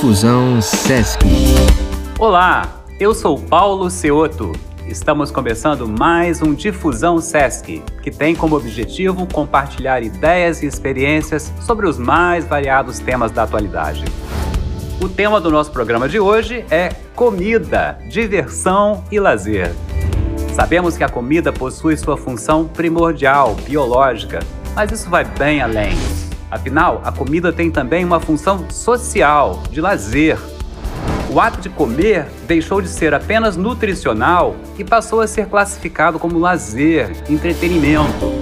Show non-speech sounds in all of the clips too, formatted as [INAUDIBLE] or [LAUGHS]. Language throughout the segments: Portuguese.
Difusão Sesc. Olá, eu sou Paulo Ceoto. Estamos começando mais um Difusão Sesc, que tem como objetivo compartilhar ideias e experiências sobre os mais variados temas da atualidade. O tema do nosso programa de hoje é comida, diversão e lazer. Sabemos que a comida possui sua função primordial, biológica, mas isso vai bem além. Afinal, a comida tem também uma função social, de lazer. O ato de comer deixou de ser apenas nutricional e passou a ser classificado como lazer, entretenimento.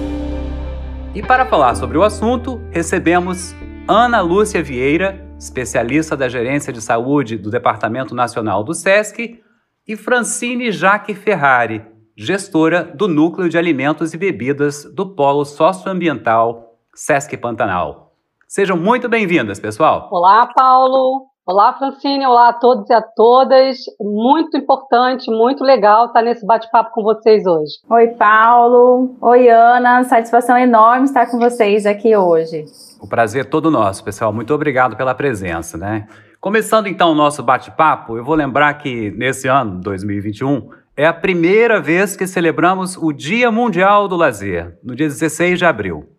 E para falar sobre o assunto, recebemos Ana Lúcia Vieira, especialista da Gerência de Saúde do Departamento Nacional do SESC, e Francine Jaque Ferrari, gestora do Núcleo de Alimentos e Bebidas do Polo Socioambiental SESC Pantanal. Sejam muito bem-vindas, pessoal. Olá, Paulo. Olá, Francine. Olá a todos e a todas. Muito importante, muito legal estar nesse bate-papo com vocês hoje. Oi, Paulo. Oi, Ana. Satisfação enorme estar com vocês aqui hoje. O prazer é todo nosso, pessoal. Muito obrigado pela presença, né? Começando então o nosso bate-papo, eu vou lembrar que nesse ano, 2021, é a primeira vez que celebramos o Dia Mundial do Lazer, no dia 16 de abril.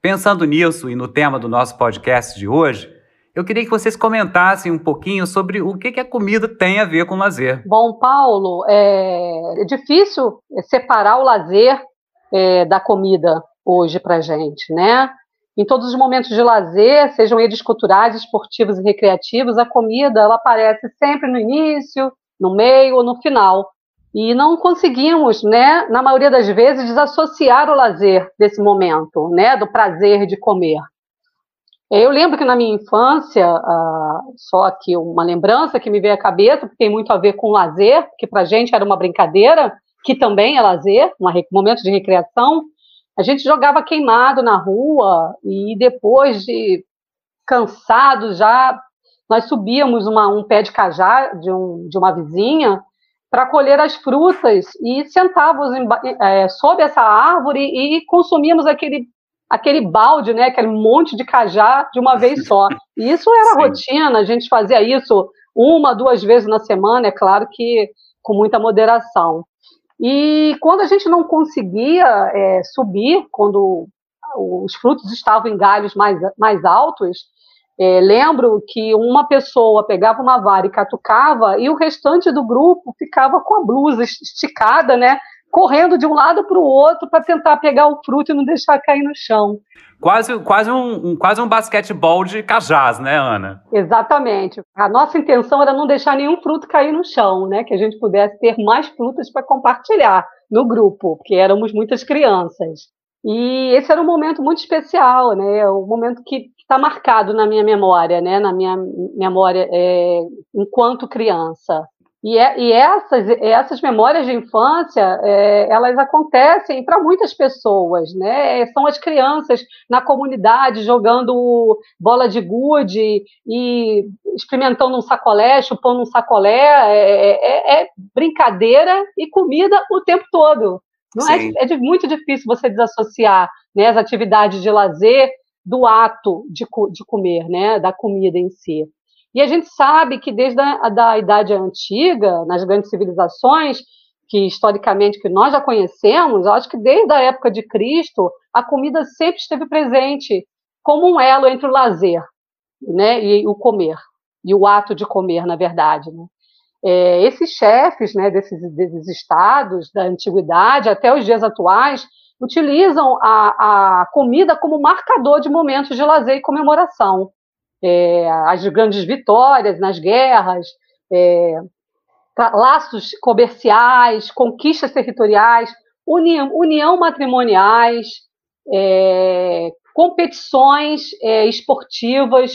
Pensando nisso e no tema do nosso podcast de hoje, eu queria que vocês comentassem um pouquinho sobre o que, que a comida tem a ver com o lazer. Bom, Paulo, é, é difícil separar o lazer é, da comida hoje para gente, né? Em todos os momentos de lazer, sejam eles culturais, esportivos e recreativos, a comida ela aparece sempre no início, no meio ou no final. E não conseguimos, né, na maioria das vezes, desassociar o lazer desse momento, né, do prazer de comer. Eu lembro que na minha infância, uh, só aqui uma lembrança que me veio à cabeça, porque tem muito a ver com lazer, que para gente era uma brincadeira, que também é lazer, um momento de recreação. A gente jogava queimado na rua e depois de cansado já, nós subíamos uma, um pé de cajá de, um, de uma vizinha para colher as frutas e sentávamos em, é, sob essa árvore e consumíamos aquele aquele balde, né, aquele monte de cajá de uma vez só. E isso era [LAUGHS] Sim. rotina, a gente fazia isso uma, duas vezes na semana, é claro que com muita moderação. E quando a gente não conseguia é, subir, quando os frutos estavam em galhos mais, mais altos, é, lembro que uma pessoa pegava uma vara e catucava e o restante do grupo ficava com a blusa esticada, né? Correndo de um lado para o outro para tentar pegar o fruto e não deixar cair no chão. Quase, quase, um, um, quase um basquetebol de cajás, né, Ana? Exatamente. A nossa intenção era não deixar nenhum fruto cair no chão, né? Que a gente pudesse ter mais frutas para compartilhar no grupo, porque éramos muitas crianças. E esse era um momento muito especial, né? Um momento que está marcado na minha memória, né? Na minha memória é, enquanto criança. E, é, e, essas, essas memórias de infância, é, elas acontecem para muitas pessoas, né? São as crianças na comunidade jogando bola de gude e experimentando um sacolé, chupando um sacolé. É, é, é brincadeira e comida o tempo todo. Não é, é muito difícil você desassociar né, as atividades de lazer do ato de, de comer, né, da comida em si. E a gente sabe que desde a da idade antiga, nas grandes civilizações, que historicamente que nós já conhecemos, acho que desde a época de Cristo, a comida sempre esteve presente como um elo entre o lazer né, e o comer, e o ato de comer, na verdade. Né? É, esses chefes né, desses, desses estados da antiguidade até os dias atuais utilizam a, a comida como marcador de momentos de lazer e comemoração. É, as grandes vitórias nas guerras, é, laços comerciais, conquistas territoriais, união, união matrimoniais, é, competições é, esportivas,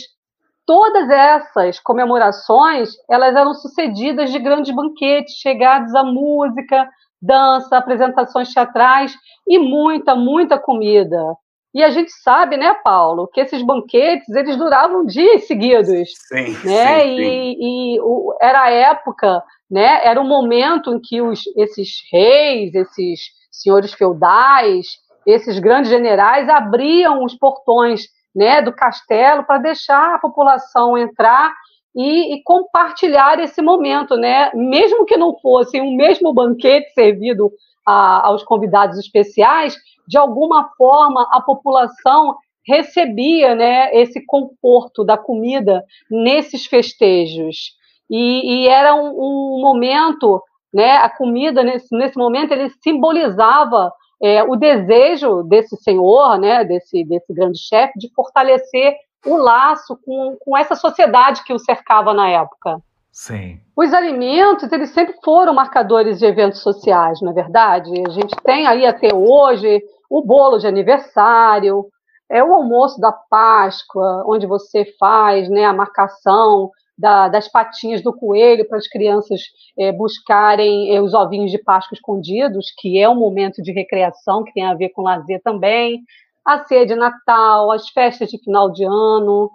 todas essas comemorações elas eram sucedidas de grandes banquetes, chegados a música, dança, apresentações teatrais e muita, muita comida. E a gente sabe, né, Paulo, que esses banquetes eles duravam dias seguidos, sim, né? Sim, e, sim. e o, era a época, né? Era o momento em que os, esses reis, esses senhores feudais, esses grandes generais abriam os portões, né, do castelo para deixar a população entrar e, e, compartilhar esse momento, né? Mesmo que não fosse um mesmo banquete servido a, aos convidados especiais, de alguma forma a população recebia, né, esse conforto da comida nesses festejos e, e era um, um, momento, né? A comida nesse, nesse momento ele simbolizava é, o desejo desse senhor, né? Desse desse grande chefe de fortalecer o laço com, com essa sociedade que o cercava na época. Sim. Os alimentos, eles sempre foram marcadores de eventos sociais, não é verdade? A gente tem aí até hoje o bolo de aniversário, é o almoço da Páscoa, onde você faz né, a marcação da, das patinhas do coelho para as crianças é, buscarem é, os ovinhos de Páscoa escondidos, que é um momento de recreação que tem a ver com lazer também, a ceia de Natal, as festas de final de ano.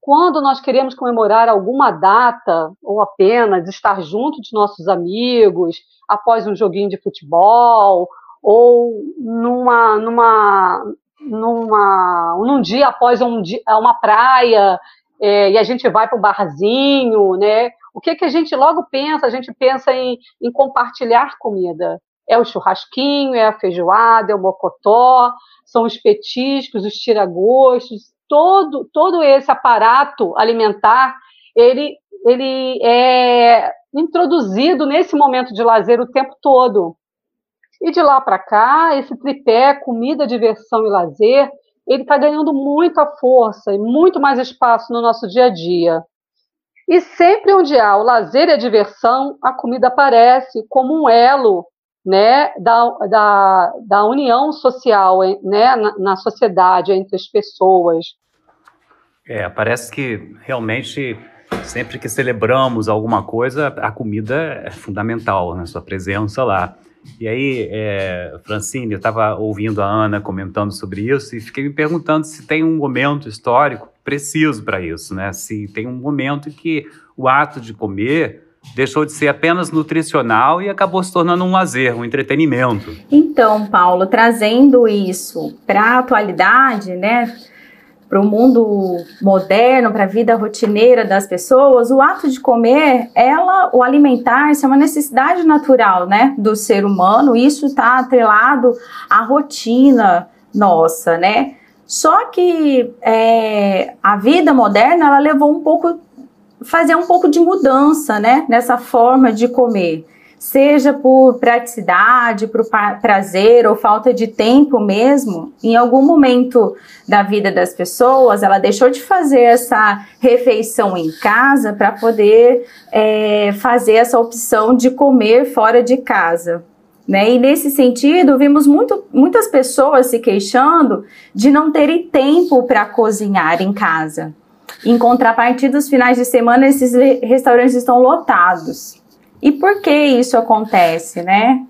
Quando nós queremos comemorar alguma data, ou apenas estar junto de nossos amigos, após um joguinho de futebol, ou numa, numa, numa, num dia após um dia, uma praia, é, e a gente vai para o barzinho, né? O que, que a gente logo pensa? A gente pensa em, em compartilhar comida. É o churrasquinho, é a feijoada, é o mocotó, são os petiscos, os tiragostos, todo, todo esse aparato alimentar, ele, ele é introduzido nesse momento de lazer o tempo todo. E de lá para cá, esse tripé, comida, diversão e lazer, ele está ganhando muita força e muito mais espaço no nosso dia a dia. E sempre onde há o lazer e a diversão, a comida aparece como um elo né, da, da, da união social né, na, na sociedade, entre as pessoas. É, parece que realmente sempre que celebramos alguma coisa, a comida é fundamental na sua presença lá. E aí, é, Francine, eu estava ouvindo a Ana comentando sobre isso e fiquei me perguntando se tem um momento histórico preciso para isso, né? Se tem um momento em que o ato de comer deixou de ser apenas nutricional e acabou se tornando um lazer, um entretenimento. Então, Paulo, trazendo isso para a atualidade, né? para o mundo moderno, para a vida rotineira das pessoas, o ato de comer, ela, o alimentar-se é uma necessidade natural, né, do ser humano. Isso está atrelado à rotina nossa, né? Só que é, a vida moderna ela levou um pouco fazer um pouco de mudança, né, nessa forma de comer seja por praticidade, por prazer ou falta de tempo mesmo, em algum momento da vida das pessoas, ela deixou de fazer essa refeição em casa para poder é, fazer essa opção de comer fora de casa. Né? E nesse sentido, vimos muito, muitas pessoas se queixando de não terem tempo para cozinhar em casa. Em contrapartida, os finais de semana, esses restaurantes estão lotados. E por que isso acontece, né?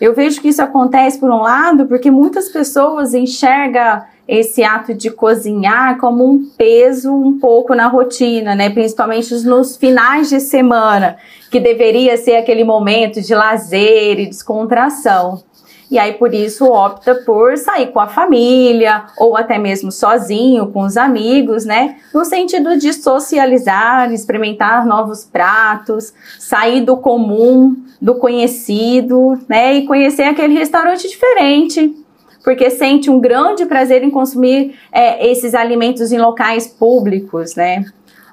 Eu vejo que isso acontece, por um lado, porque muitas pessoas enxergam esse ato de cozinhar como um peso um pouco na rotina, né? Principalmente nos finais de semana, que deveria ser aquele momento de lazer e descontração e aí por isso opta por sair com a família ou até mesmo sozinho com os amigos, né? No sentido de socializar, experimentar novos pratos, sair do comum, do conhecido, né? E conhecer aquele restaurante diferente, porque sente um grande prazer em consumir é, esses alimentos em locais públicos, né?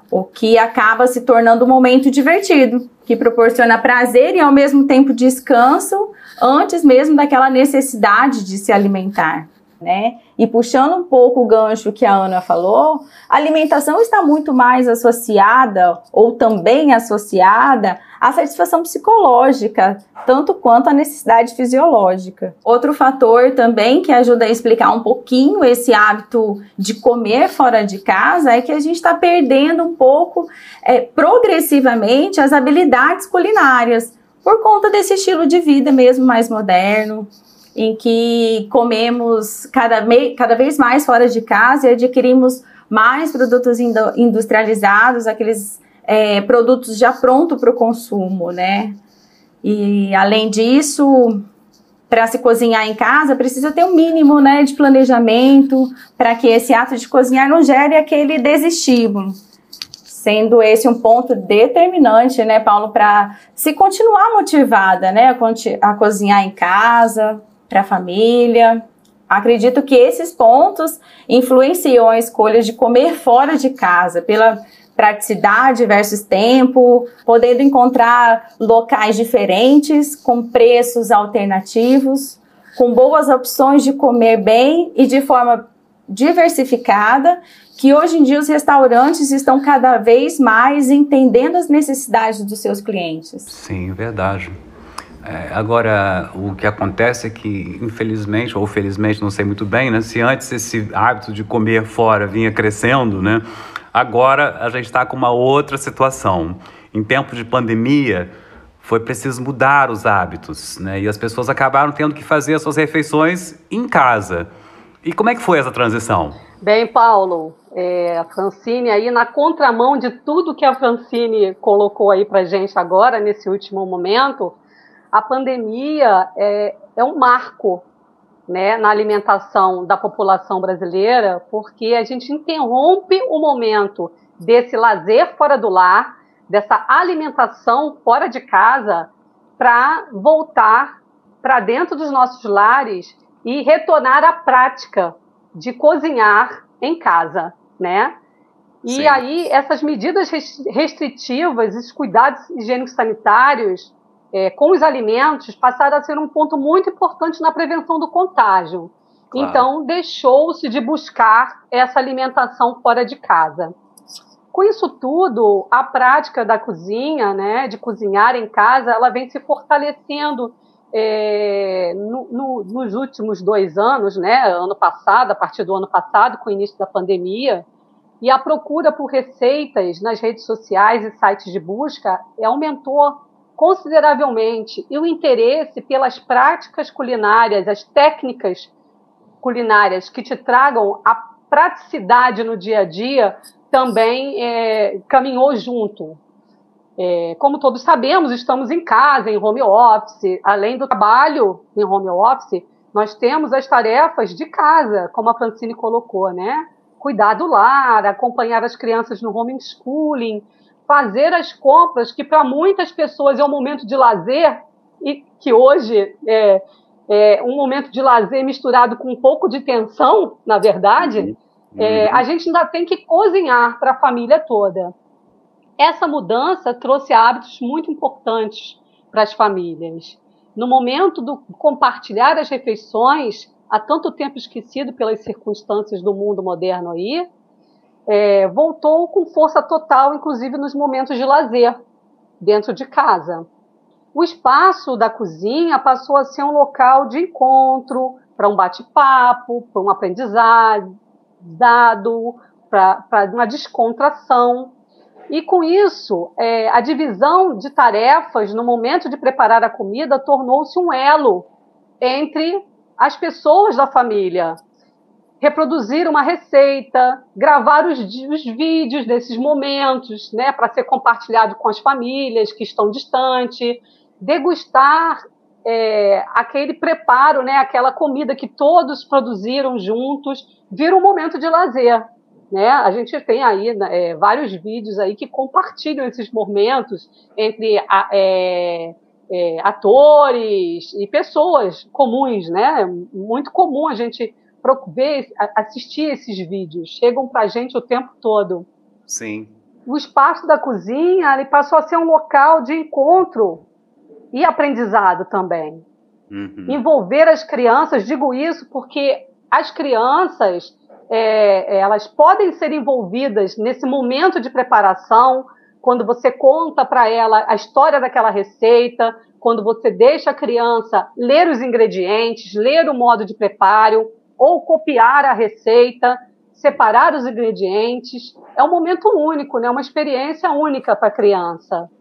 O que acaba se tornando um momento divertido, que proporciona prazer e ao mesmo tempo descanso, antes mesmo daquela necessidade de se alimentar. Né? E puxando um pouco o gancho que a Ana falou, a alimentação está muito mais associada, ou também associada, à satisfação psicológica, tanto quanto à necessidade fisiológica. Outro fator também que ajuda a explicar um pouquinho esse hábito de comer fora de casa é que a gente está perdendo um pouco, é, progressivamente, as habilidades culinárias por conta desse estilo de vida mesmo mais moderno, em que comemos cada, cada vez mais fora de casa e adquirimos mais produtos industrializados, aqueles é, produtos já prontos para o consumo, né? E além disso, para se cozinhar em casa, precisa ter um mínimo né, de planejamento para que esse ato de cozinhar não gere aquele desestímulo sendo esse um ponto determinante, né, Paulo, para se continuar motivada, né, a, cozinhar em casa, para a família. Acredito que esses pontos influenciam a escolha de comer fora de casa, pela praticidade versus tempo, podendo encontrar locais diferentes, com preços alternativos, com boas opções de comer bem e de forma diversificada, que hoje em dia os restaurantes estão cada vez mais entendendo as necessidades dos seus clientes. Sim, verdade. É, agora, o que acontece é que, infelizmente, ou felizmente, não sei muito bem, né? Se antes esse hábito de comer fora vinha crescendo, né? Agora a gente está com uma outra situação. Em tempo de pandemia, foi preciso mudar os hábitos, né? E as pessoas acabaram tendo que fazer as suas refeições em casa. E como é que foi essa transição? Bem, Paulo, é, a Francine aí na contramão de tudo que a Francine colocou aí para gente agora nesse último momento, a pandemia é, é um marco né, na alimentação da população brasileira, porque a gente interrompe o momento desse lazer fora do lar, dessa alimentação fora de casa, para voltar para dentro dos nossos lares e retornar à prática de cozinhar em casa, né? E Sim. aí essas medidas restritivas, esses cuidados higiênicos sanitários, é, com os alimentos passaram a ser um ponto muito importante na prevenção do contágio. Claro. Então, deixou-se de buscar essa alimentação fora de casa. Com isso tudo, a prática da cozinha, né, de cozinhar em casa, ela vem se fortalecendo é, no, no, nos últimos dois anos, né, ano passado, a partir do ano passado, com o início da pandemia, e a procura por receitas nas redes sociais e sites de busca aumentou consideravelmente e o interesse pelas práticas culinárias, as técnicas culinárias que te tragam a praticidade no dia a dia também é, caminhou junto. É, como todos sabemos, estamos em casa, em home office. Além do trabalho em home office, nós temos as tarefas de casa, como a Francine colocou, né? Cuidar do lar, acompanhar as crianças no homeschooling, fazer as compras, que para muitas pessoas é um momento de lazer, e que hoje é, é um momento de lazer misturado com um pouco de tensão, na verdade, uhum. é, a gente ainda tem que cozinhar para a família toda. Essa mudança trouxe hábitos muito importantes para as famílias. No momento do compartilhar as refeições, há tanto tempo esquecido pelas circunstâncias do mundo moderno aí, é, voltou com força total, inclusive nos momentos de lazer, dentro de casa. O espaço da cozinha passou a ser um local de encontro, para um bate-papo, para um aprendizado, para uma descontração. E com isso, é, a divisão de tarefas no momento de preparar a comida tornou-se um elo entre as pessoas da família, reproduzir uma receita, gravar os, os vídeos desses momentos, né, para ser compartilhado com as famílias que estão distantes, degustar é, aquele preparo, né, aquela comida que todos produziram juntos, vira um momento de lazer. Né? A gente tem aí né, é, vários vídeos aí que compartilham esses momentos entre a, é, é, atores e pessoas comuns, né? Muito comum a gente ver, assistir esses vídeos. Chegam para a gente o tempo todo. Sim. O espaço da cozinha ele passou a ser um local de encontro e aprendizado também. Uhum. Envolver as crianças, digo isso porque as crianças é, elas podem ser envolvidas nesse momento de preparação, quando você conta para ela a história daquela receita, quando você deixa a criança ler os ingredientes, ler o modo de preparo, ou copiar a receita, separar os ingredientes. É um momento único, né? uma experiência única para a criança.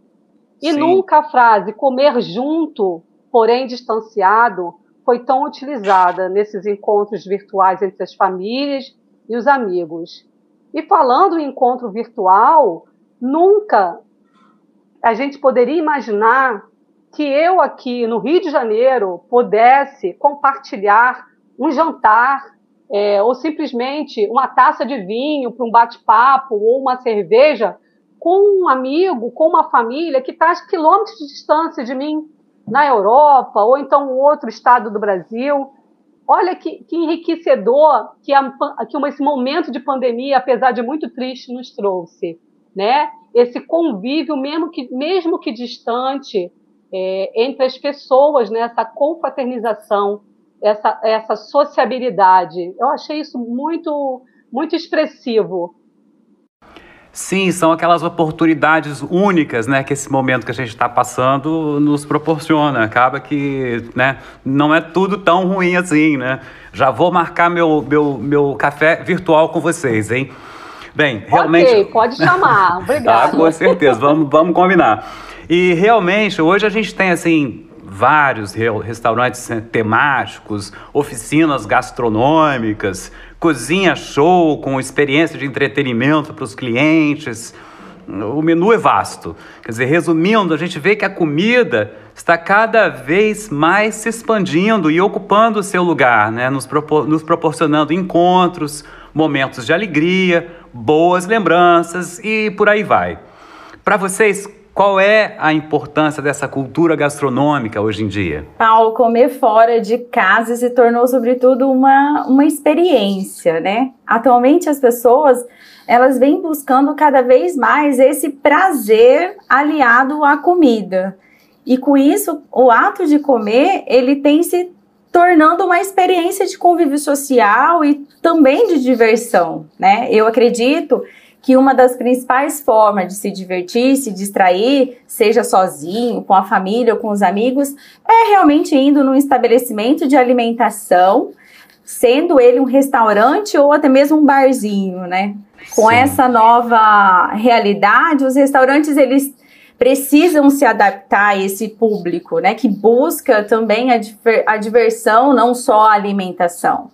E Sim. nunca a frase comer junto, porém distanciado, foi tão utilizada nesses encontros virtuais entre as famílias e os amigos. E falando em encontro virtual, nunca a gente poderia imaginar que eu aqui no Rio de Janeiro pudesse compartilhar um jantar, é, ou simplesmente uma taça de vinho para um bate-papo ou uma cerveja com um amigo, com uma família que está a quilômetros de distância de mim, na Europa, ou então um outro estado do Brasil. Olha que, que enriquecedor que, a, que esse momento de pandemia, apesar de muito triste, nos trouxe. Né? Esse convívio, mesmo que, mesmo que distante, é, entre as pessoas, né? essa confraternização, essa, essa sociabilidade. Eu achei isso muito, muito expressivo. Sim, são aquelas oportunidades únicas, né, que esse momento que a gente está passando nos proporciona. Acaba que, né, não é tudo tão ruim assim, né? Já vou marcar meu, meu, meu café virtual com vocês, hein? Bem, realmente. Ok, pode chamar. [LAUGHS] Obrigada. ah, com certeza. Vamos, vamos combinar. E realmente, hoje a gente tem assim vários restaurantes né, temáticos, oficinas gastronômicas, cozinha show com experiência de entretenimento para os clientes. O menu é vasto. Quer dizer, resumindo, a gente vê que a comida está cada vez mais se expandindo e ocupando o seu lugar, né? nos, propor nos proporcionando encontros, momentos de alegria, boas lembranças e por aí vai. Para vocês, qual é a importância dessa cultura gastronômica hoje em dia? Paulo, comer fora de casa se tornou, sobretudo, uma, uma experiência, né? Atualmente, as pessoas elas vêm buscando cada vez mais esse prazer aliado à comida. E com isso, o ato de comer, ele tem se tornando uma experiência de convívio social e também de diversão, né? Eu acredito que uma das principais formas de se divertir, se distrair, seja sozinho, com a família ou com os amigos, é realmente indo num estabelecimento de alimentação, sendo ele um restaurante ou até mesmo um barzinho, né? Com Sim. essa nova realidade, os restaurantes eles precisam se adaptar a esse público, né? Que busca também a, diver a diversão, não só a alimentação.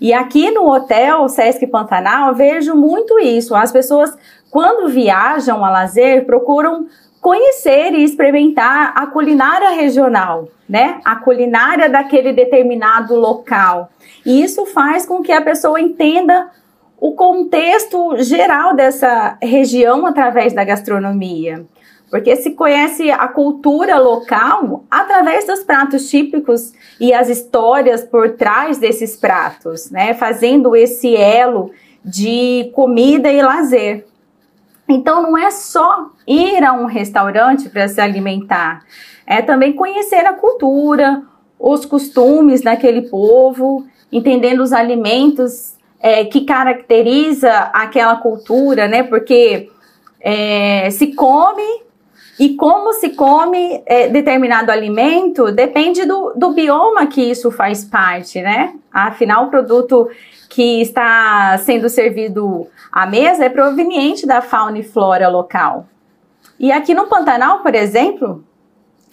E aqui no hotel Sesc Pantanal, vejo muito isso. As pessoas, quando viajam a lazer, procuram conhecer e experimentar a culinária regional, né? A culinária daquele determinado local. E isso faz com que a pessoa entenda o contexto geral dessa região através da gastronomia porque se conhece a cultura local através dos pratos típicos e as histórias por trás desses pratos, né? Fazendo esse elo de comida e lazer. Então não é só ir a um restaurante para se alimentar, é também conhecer a cultura, os costumes daquele povo, entendendo os alimentos é, que caracteriza aquela cultura, né? Porque é, se come e como se come é, determinado alimento depende do, do bioma que isso faz parte, né? Afinal, o produto que está sendo servido à mesa é proveniente da fauna e flora local. E aqui no Pantanal, por exemplo,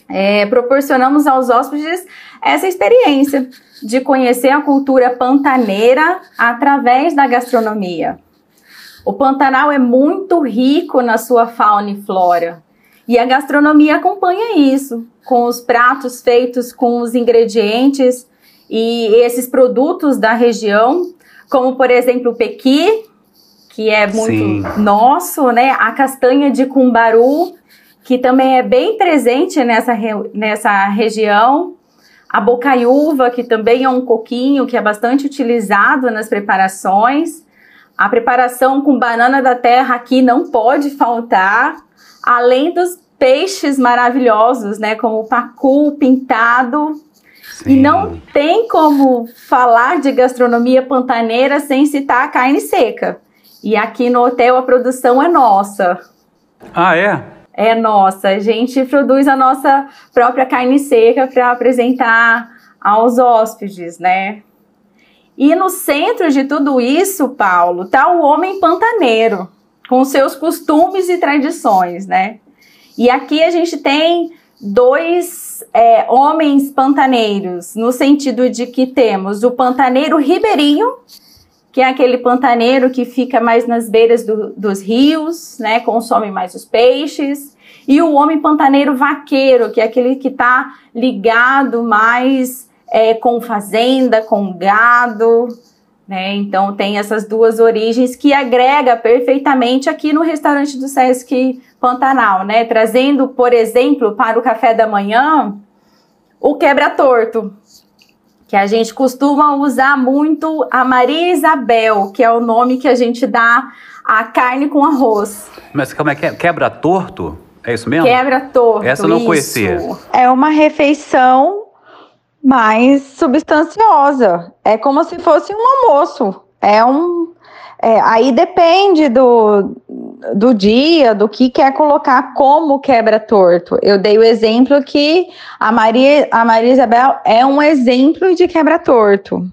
é, proporcionamos aos hóspedes essa experiência de conhecer a cultura pantaneira através da gastronomia. O Pantanal é muito rico na sua fauna e flora. E a gastronomia acompanha isso, com os pratos feitos com os ingredientes e esses produtos da região, como por exemplo o pequi, que é muito Sim. nosso, né? A castanha de cumbaru, que também é bem presente nessa, nessa região. A bocaiúva, que também é um coquinho que é bastante utilizado nas preparações. A preparação com banana da terra aqui não pode faltar além dos peixes maravilhosos, né, como o pacu pintado. Sim. E não tem como falar de gastronomia pantaneira sem citar a carne seca. E aqui no hotel a produção é nossa. Ah, é? É nossa. A gente produz a nossa própria carne seca para apresentar aos hóspedes, né? E no centro de tudo isso, Paulo, tá o homem pantaneiro com seus costumes e tradições, né? E aqui a gente tem dois é, homens pantaneiros, no sentido de que temos o pantaneiro ribeirinho, que é aquele pantaneiro que fica mais nas beiras do, dos rios, né? Consome mais os peixes. E o homem pantaneiro vaqueiro, que é aquele que está ligado mais é, com fazenda, com gado, Né? Então tem essas duas origens que agrega perfeitamente aqui no restaurante do Sesc Pantanal, né? Trazendo, por exemplo, para o café da manhã, o quebra-torto, que a gente costuma usar muito a Maria Isabel, que é o nome que a gente dá à carne com arroz. Mas como é que é? Quebra-torto? É isso mesmo? Quebra-torto. Essa eu não isso. conhecia. É uma refeição mais substanciosa. É como se fosse um almoço. É um. É, aí depende do, do dia, do que quer colocar como quebra torto. Eu dei o exemplo que a Maria, a Maria Isabel é um exemplo de quebra torto,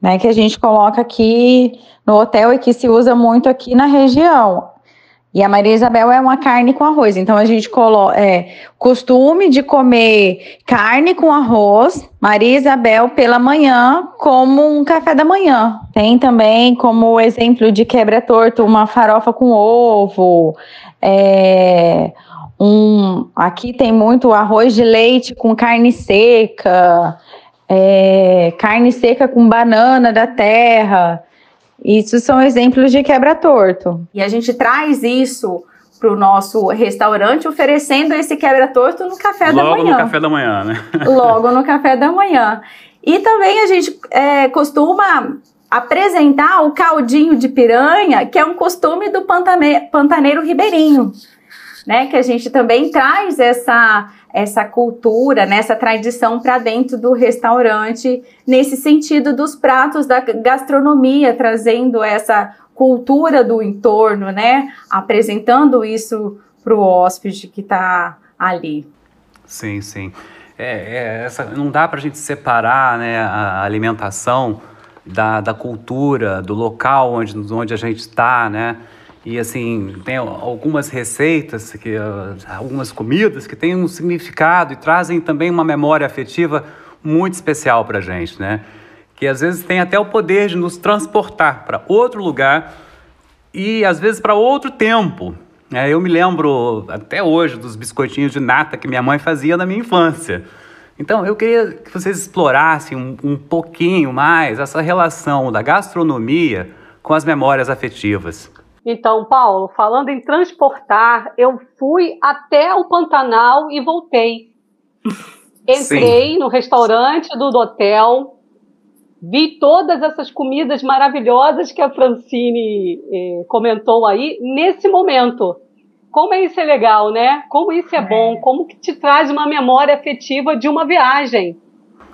né? Que a gente coloca aqui no hotel e que se usa muito aqui na região. E a Maria Isabel é uma carne com arroz. Então a gente coloca é, costume de comer carne com arroz, Maria Isabel pela manhã, como um café da manhã. Tem também como exemplo de quebra-torto uma farofa com ovo. É, um, aqui tem muito arroz de leite com carne seca, é, carne seca com banana da terra. Isso são exemplos de quebra-torto. E a gente traz isso para o nosso restaurante oferecendo esse quebra-torto no café Logo da manhã. Logo no café da manhã, né? [LAUGHS] Logo no [LAUGHS] café da manhã. E também a gente é, costuma apresentar o caldinho de piranha, que é um costume do pantaneiro ribeirinho, né? Que a gente também traz essa essa cultura, né, tradição para dentro do restaurante, nesse sentido dos pratos da gastronomia, trazendo essa cultura do entorno, né? Apresentando isso para o hóspede que está ali. Sim, sim. É, é, essa, não dá para a gente separar né, a alimentação da, da cultura, do local onde, onde a gente está, né? E assim, tem algumas receitas, que, algumas comidas que têm um significado e trazem também uma memória afetiva muito especial para a gente, né? Que às vezes tem até o poder de nos transportar para outro lugar e às vezes para outro tempo. É, eu me lembro até hoje dos biscoitinhos de nata que minha mãe fazia na minha infância. Então, eu queria que vocês explorassem um, um pouquinho mais essa relação da gastronomia com as memórias afetivas. Então, Paulo, falando em transportar, eu fui até o Pantanal e voltei. [LAUGHS] Entrei Sim. no restaurante do hotel, vi todas essas comidas maravilhosas que a Francine eh, comentou aí nesse momento. Como isso é legal, né? Como isso é bom, é. como que te traz uma memória afetiva de uma viagem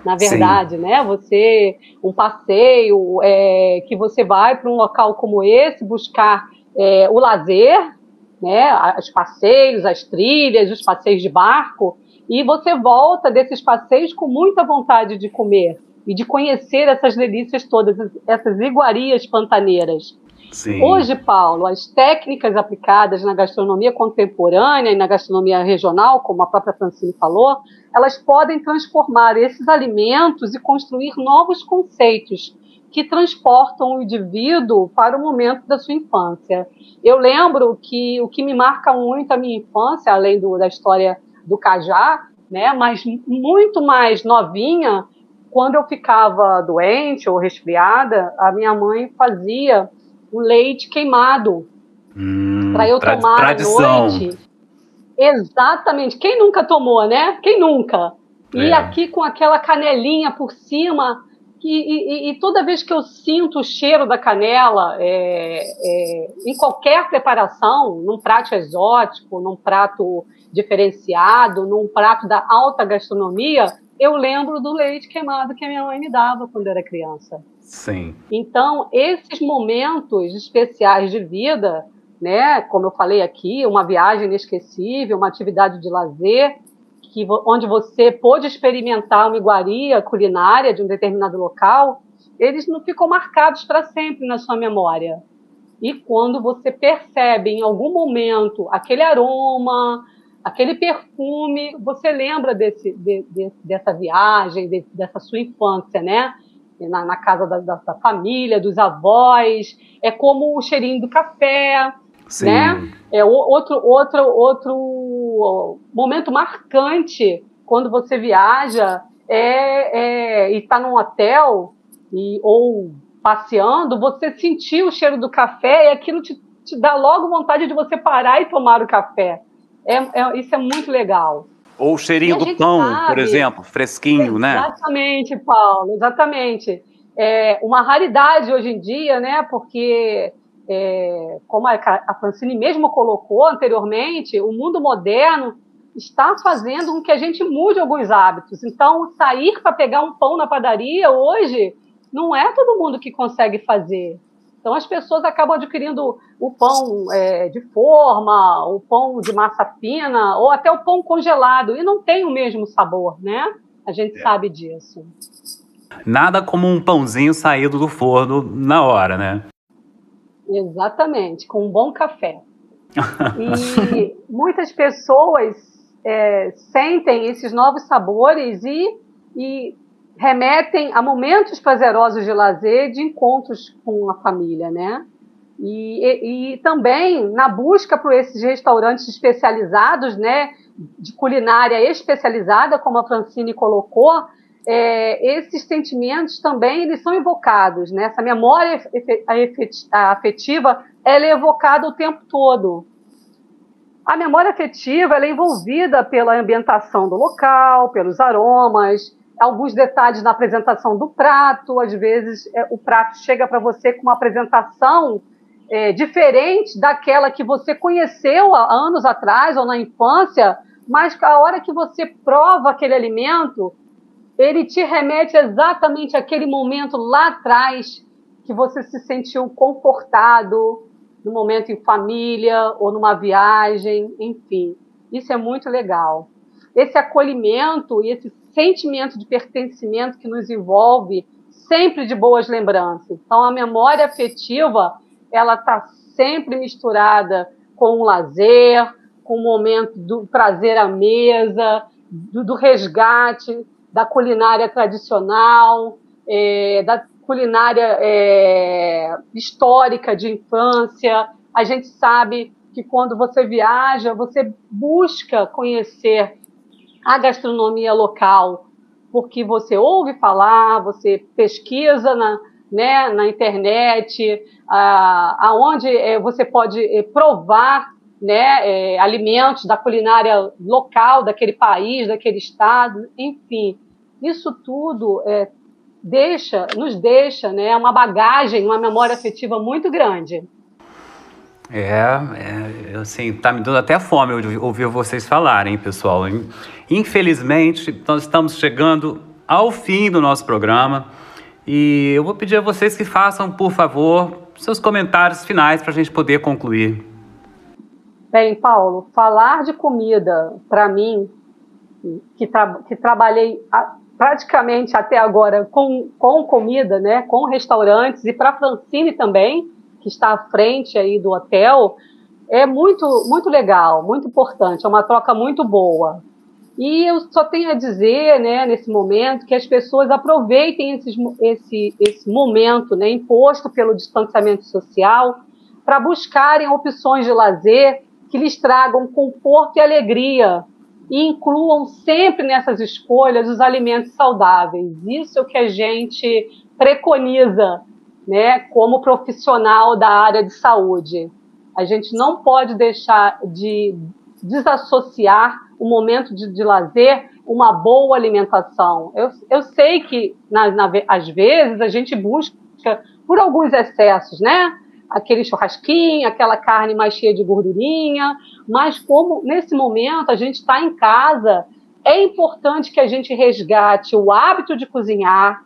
na verdade, Sim. né? Você um passeio é, que você vai para um local como esse buscar é, o lazer, né, os passeios, as trilhas, os passeios de barco, e você volta desses passeios com muita vontade de comer e de conhecer essas delícias todas, essas iguarias pantaneiras. Sim. Hoje, Paulo, as técnicas aplicadas na gastronomia contemporânea e na gastronomia regional, como a própria Francine falou, elas podem transformar esses alimentos e construir novos conceitos que transportam o indivíduo para o momento da sua infância. Eu lembro que o que me marca muito a minha infância, além do, da história do Cajá, né, mas muito mais novinha, quando eu ficava doente ou resfriada, a minha mãe fazia o leite queimado hum, para eu tra tomar tradição. à noite. Exatamente. Quem nunca tomou, né? Quem nunca? E é. aqui com aquela canelinha por cima, e, e, e, toda vez que eu sinto o cheiro da canela é, é, em qualquer preparação, num prato exótico, num prato diferenciado, num prato da alta gastronomia, eu lembro do leite queimado que a minha mãe me dava quando era criança. Sim. Então, esses momentos especiais de vida, né, como eu falei aqui, uma viagem inesquecível, uma atividade de lazer, que, onde você pôde experimentar uma iguaria culinária de um determinado local, eles não ficam marcados para sempre na sua memória. E quando você percebe em algum momento aquele aroma, aquele perfume, você lembra desse, de, de, dessa viagem, de, dessa sua infância, né? Na, na casa da, da, da, família, dos avós. É como o cheirinho do café, Sim. né? É outro, outro, outro momento marcante quando você viaja é, é e está num hotel e, ou passeando, você sentir o cheiro do café e aquilo te, te dá logo vontade de você parar e tomar o café. É, é isso é muito legal. Ou o cheirinho do pão, sabe, por exemplo, fresquinho, exatamente, né? Exatamente, Paulo, exatamente. É uma raridade hoje em dia, né? Porque, é, como a, a Francine mesmo colocou anteriormente, o mundo moderno está fazendo com que a gente mude alguns hábitos. Então, sair para pegar um pão na padaria hoje não é todo mundo que consegue fazer. Então, as pessoas acabam adquirindo o pão é, de forma, o pão de massa fina, ou até o pão congelado, e não tem o mesmo sabor, né? A gente é. sabe disso. Nada como um pãozinho saído do forno na hora, né? Exatamente, com um bom café. [LAUGHS] e muitas pessoas é, sentem esses novos sabores e, e remetem a momentos prazerosos de lazer, de encontros com a família, né? E, e, e também na busca por esses restaurantes especializados, né, de culinária especializada, como a Francine colocou, é, esses sentimentos também eles são evocados, né? Essa memória afetiva ela é evocada o tempo todo. A memória afetiva é envolvida pela ambientação do local, pelos aromas, alguns detalhes na apresentação do prato. Às vezes, é, o prato chega para você com uma apresentação é, diferente daquela que você conheceu há anos atrás ou na infância, mas a hora que você prova aquele alimento, ele te remete exatamente àquele momento lá atrás que você se sentiu confortado, no momento em família ou numa viagem, enfim. Isso é muito legal. Esse acolhimento e esse sentimento de pertencimento que nos envolve sempre de boas lembranças. Então, a memória afetiva, ela está sempre misturada com o lazer, com o momento do prazer à mesa, do, do resgate da culinária tradicional, é, da culinária é, histórica de infância. A gente sabe que quando você viaja, você busca conhecer a gastronomia local, porque você ouve falar, você pesquisa na, né, na internet, aonde é, você pode é, provar né, é, alimentos da culinária local, daquele país, daquele estado, enfim. Isso tudo é, deixa, nos deixa né, uma bagagem, uma memória afetiva muito grande. É, é, assim, tá me dando até fome ouvir vocês falarem, pessoal. Infelizmente, nós estamos chegando ao fim do nosso programa e eu vou pedir a vocês que façam, por favor, seus comentários finais para a gente poder concluir. Bem, Paulo, falar de comida, para mim, que, tra que trabalhei a, praticamente até agora com, com comida, né, com restaurantes, e para Francine também, que está à frente aí do hotel, é muito, muito legal, muito importante, é uma troca muito boa. E eu só tenho a dizer, né, nesse momento, que as pessoas aproveitem esses, esse, esse momento né, imposto pelo distanciamento social para buscarem opções de lazer que lhes tragam conforto e alegria e incluam sempre nessas escolhas os alimentos saudáveis. Isso é o que a gente preconiza né, como profissional da área de saúde. A gente não pode deixar de desassociar o momento de, de lazer uma boa alimentação. Eu, eu sei que, na, na, às vezes, a gente busca por alguns excessos, né? Aquele churrasquinho, aquela carne mais cheia de gordurinha, mas como nesse momento a gente está em casa, é importante que a gente resgate o hábito de cozinhar,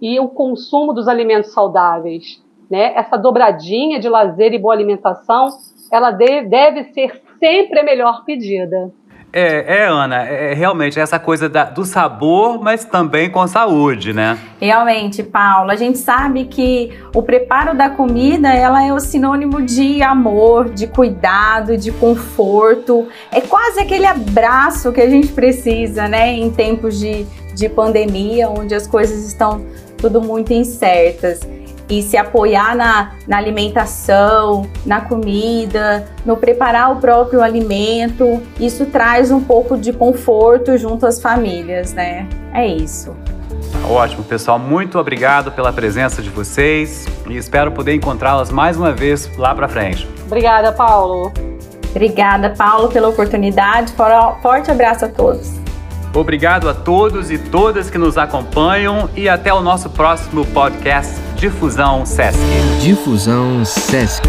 e o consumo dos alimentos saudáveis. Né? Essa dobradinha de lazer e boa alimentação, ela deve ser sempre a melhor pedida. É, é, Ana, é, é realmente essa coisa da, do sabor, mas também com saúde, né? Realmente, Paula, a gente sabe que o preparo da comida, ela é o sinônimo de amor, de cuidado, de conforto. É quase aquele abraço que a gente precisa, né, em tempos de, de pandemia, onde as coisas estão tudo muito incertas. E se apoiar na, na alimentação, na comida, no preparar o próprio alimento, isso traz um pouco de conforto junto às famílias, né? É isso. Ótimo, pessoal. Muito obrigado pela presença de vocês e espero poder encontrá-las mais uma vez lá para frente. Obrigada, Paulo. Obrigada, Paulo, pela oportunidade. Forte abraço a todos. Obrigado a todos e todas que nos acompanham e até o nosso próximo podcast Difusão Sesc. Difusão Sesc.